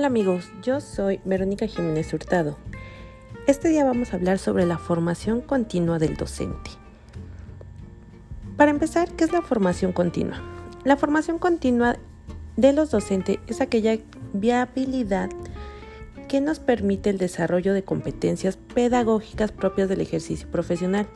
Hola amigos, yo soy Verónica Jiménez Hurtado. Este día vamos a hablar sobre la formación continua del docente. Para empezar, ¿qué es la formación continua? La formación continua de los docentes es aquella viabilidad que nos permite el desarrollo de competencias pedagógicas propias del ejercicio profesional.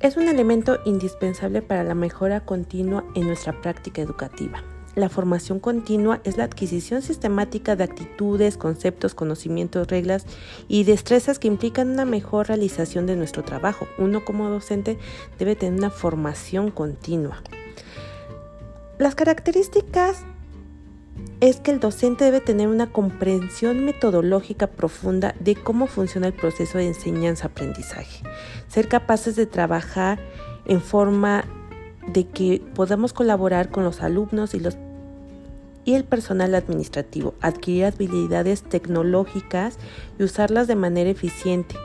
Es un elemento indispensable para la mejora continua en nuestra práctica educativa. La formación continua es la adquisición sistemática de actitudes, conceptos, conocimientos, reglas y destrezas que implican una mejor realización de nuestro trabajo. Uno como docente debe tener una formación continua. Las características es que el docente debe tener una comprensión metodológica profunda de cómo funciona el proceso de enseñanza-aprendizaje, ser capaces de trabajar en forma de que podamos colaborar con los alumnos y, los, y el personal administrativo, adquirir habilidades tecnológicas y usarlas de manera eficiente,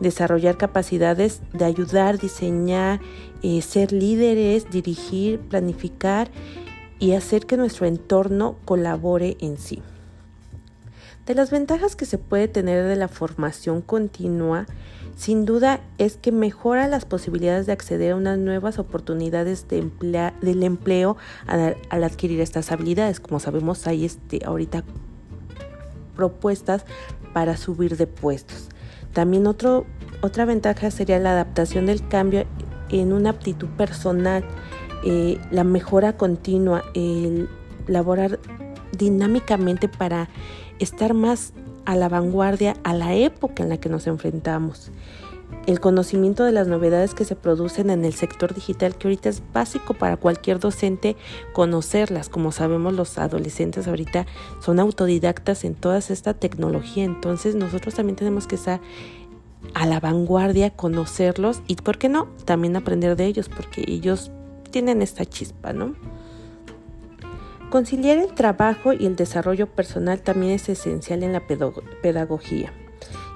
desarrollar capacidades de ayudar, diseñar, eh, ser líderes, dirigir, planificar y hacer que nuestro entorno colabore en sí. De las ventajas que se puede tener de la formación continua sin duda es que mejora las posibilidades de acceder a unas nuevas oportunidades de del empleo al, adquirir estas habilidades. Como sabemos, hay este, ahorita propuestas para subir de puestos. También otro, otra ventaja sería la adaptación del cambio en una aptitud personal, eh, la mejora continua, el laborar dinámicamente para estar más a la vanguardia a la época en la que nos enfrentamos. El conocimiento de las novedades que se producen en el sector digital, que ahorita es básico para cualquier docente conocerlas. Como sabemos, los adolescentes ahorita son autodidactas en toda esta tecnología, entonces nosotros también tenemos que estar a la vanguardia, conocerlos y, ¿por qué no?, también aprender de ellos, porque ellos tienen esta chispa, ¿no? Conciliar el trabajo y el desarrollo personal también es esencial en la pedagogía.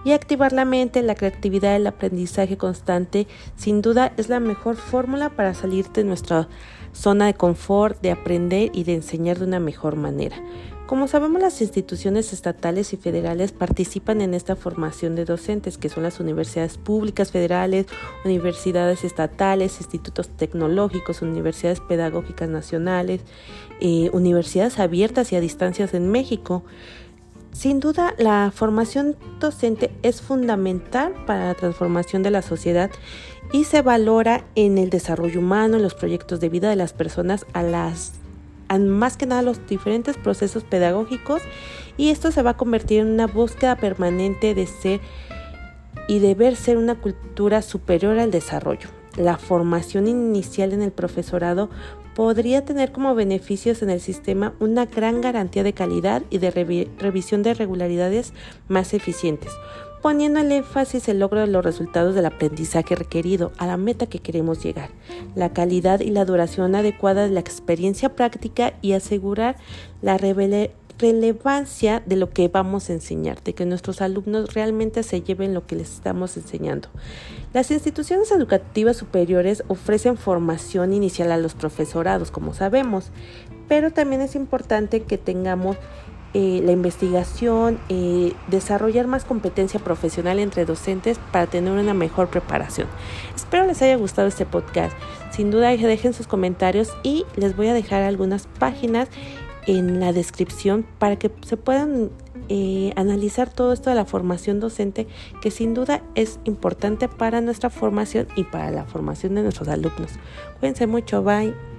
Y activar la mente, la creatividad, el aprendizaje constante, sin duda es la mejor fórmula para salir de nuestra zona de confort, de aprender y de enseñar de una mejor manera. Como sabemos, las instituciones estatales y federales participan en esta formación de docentes, que son las universidades públicas federales, universidades estatales, institutos tecnológicos, universidades pedagógicas nacionales, eh, universidades abiertas y a distancias en México. Sin duda, la formación docente es fundamental para la transformación de la sociedad y se valora en el desarrollo humano, en los proyectos de vida de las personas a las más que nada los diferentes procesos pedagógicos y esto se va a convertir en una búsqueda permanente de ser y deber ser una cultura superior al desarrollo. La formación inicial en el profesorado podría tener como beneficios en el sistema una gran garantía de calidad y de revisión de regularidades más eficientes, poniendo el énfasis el logro de los resultados del aprendizaje requerido a la meta que queremos llegar, la calidad y la duración adecuada de la experiencia práctica y asegurar la relevancia de lo que vamos a enseñar, de que nuestros alumnos realmente se lleven lo que les estamos enseñando. Las instituciones educativas superiores ofrecen formación inicial a los profesorados, como sabemos, pero también es importante que tengamos eh, la investigación, eh, desarrollar más competencia profesional entre docentes para tener una mejor preparación. Espero les haya gustado este podcast. Sin duda dejen sus comentarios y les voy a dejar algunas páginas en la descripción para que se puedan eh, analizar todo esto de la formación docente que sin duda es importante para nuestra formación y para la formación de nuestros alumnos. Cuídense mucho, bye.